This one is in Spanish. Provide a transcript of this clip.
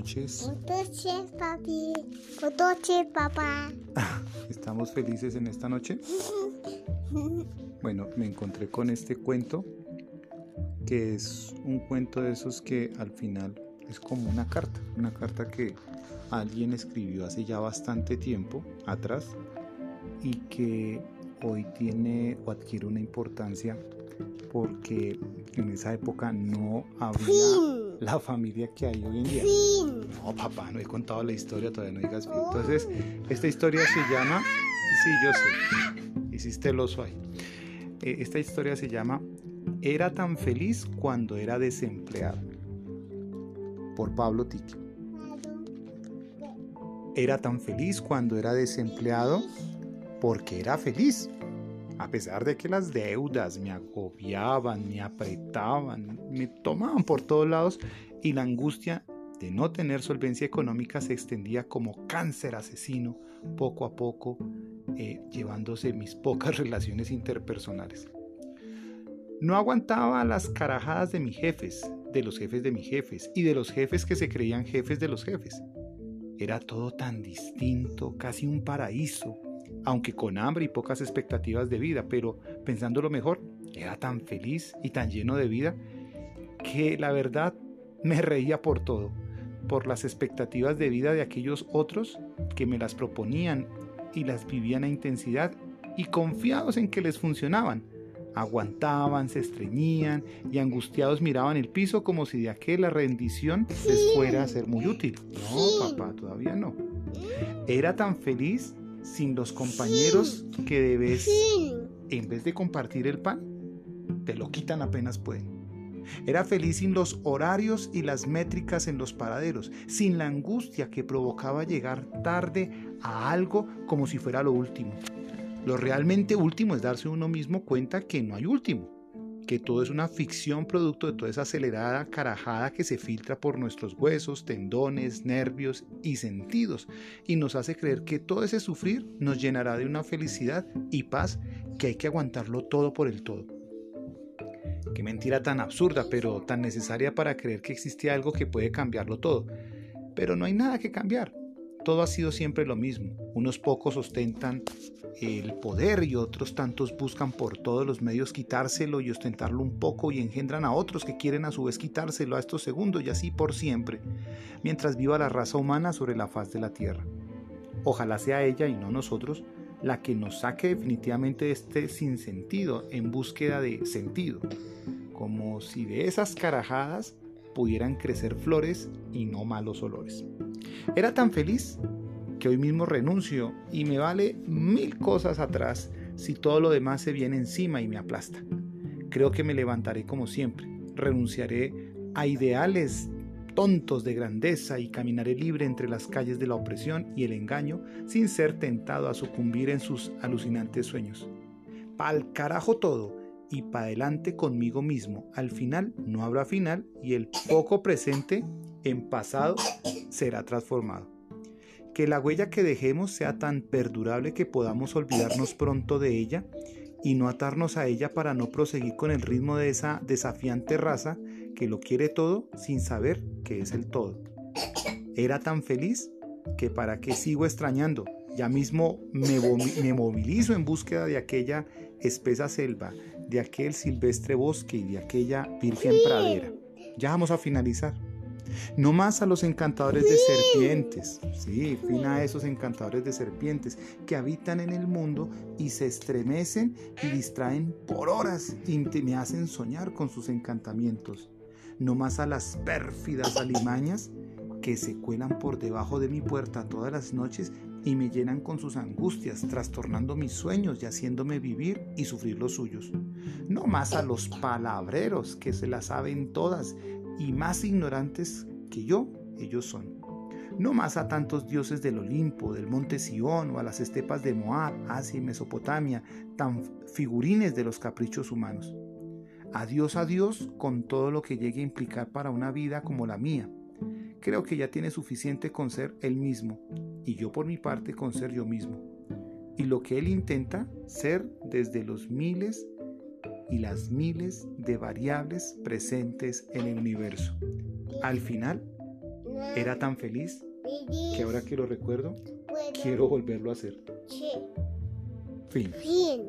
noches. Buenas noches, papi. Buenas noches, papá. ¿Estamos felices en esta noche? Bueno, me encontré con este cuento, que es un cuento de esos que al final es como una carta, una carta que alguien escribió hace ya bastante tiempo atrás y que hoy tiene o adquiere una importancia porque en esa época no había la familia que hay hoy en día. No, papá, no he contado la historia, todavía no digas bien. Entonces, esta historia se llama, sí, yo sé, hiciste el oso ahí. Eh, esta historia se llama Era tan feliz cuando era desempleado, por Pablo Tiki. Era tan feliz cuando era desempleado porque era feliz. A pesar de que las deudas me agobiaban, me apretaban, me tomaban por todos lados y la angustia de no tener solvencia económica se extendía como cáncer asesino poco a poco, eh, llevándose mis pocas relaciones interpersonales. No aguantaba las carajadas de mis jefes, de los jefes de mis jefes y de los jefes que se creían jefes de los jefes. Era todo tan distinto, casi un paraíso, aunque con hambre y pocas expectativas de vida, pero pensándolo mejor, era tan feliz y tan lleno de vida que la verdad me reía por todo, por las expectativas de vida de aquellos otros que me las proponían y las vivían a intensidad y confiados en que les funcionaban. Aguantaban, se estreñían y angustiados miraban el piso como si de aquella rendición les fuera a ser muy útil. No, papá, todavía no. Era tan feliz sin los compañeros que debes, en vez de compartir el pan, te lo quitan apenas pueden. Era feliz sin los horarios y las métricas en los paraderos, sin la angustia que provocaba llegar tarde a algo como si fuera lo último. Lo realmente último es darse uno mismo cuenta que no hay último que todo es una ficción producto de toda esa acelerada carajada que se filtra por nuestros huesos, tendones, nervios y sentidos y nos hace creer que todo ese sufrir nos llenará de una felicidad y paz que hay que aguantarlo todo por el todo. Qué mentira tan absurda, pero tan necesaria para creer que existe algo que puede cambiarlo todo. Pero no hay nada que cambiar. Todo ha sido siempre lo mismo. Unos pocos ostentan el poder y otros tantos buscan por todos los medios quitárselo y ostentarlo un poco y engendran a otros que quieren a su vez quitárselo a estos segundos y así por siempre, mientras viva la raza humana sobre la faz de la tierra. Ojalá sea ella y no nosotros la que nos saque definitivamente de este sinsentido en búsqueda de sentido, como si de esas carajadas pudieran crecer flores y no malos olores. Era tan feliz que hoy mismo renuncio y me vale mil cosas atrás si todo lo demás se viene encima y me aplasta. Creo que me levantaré como siempre, renunciaré a ideales tontos de grandeza y caminaré libre entre las calles de la opresión y el engaño sin ser tentado a sucumbir en sus alucinantes sueños. Pa'l carajo todo y pa' adelante conmigo mismo. Al final no habrá final y el poco presente en pasado será transformado. Que la huella que dejemos sea tan perdurable que podamos olvidarnos pronto de ella y no atarnos a ella para no proseguir con el ritmo de esa desafiante raza que lo quiere todo sin saber que es el todo. Era tan feliz que para qué sigo extrañando. Ya mismo me, me movilizo en búsqueda de aquella espesa selva, de aquel silvestre bosque y de aquella virgen pradera. Ya vamos a finalizar. No más a los encantadores de serpientes. Sí, fin a esos encantadores de serpientes que habitan en el mundo y se estremecen y distraen por horas y me hacen soñar con sus encantamientos. No más a las pérfidas alimañas que se cuelan por debajo de mi puerta todas las noches y me llenan con sus angustias, trastornando mis sueños y haciéndome vivir y sufrir los suyos. No más a los palabreros que se las saben todas y más ignorantes que yo, ellos son. No más a tantos dioses del Olimpo, del monte Sión o a las estepas de Moab, Asia y Mesopotamia, tan figurines de los caprichos humanos. Adiós a Dios con todo lo que llegue a implicar para una vida como la mía. Creo que ya tiene suficiente con ser él mismo y yo por mi parte con ser yo mismo. Y lo que él intenta ser desde los miles y las miles de variables presentes en el universo. Al final, era tan feliz que ahora que lo recuerdo, quiero volverlo a hacer. Fin. fin.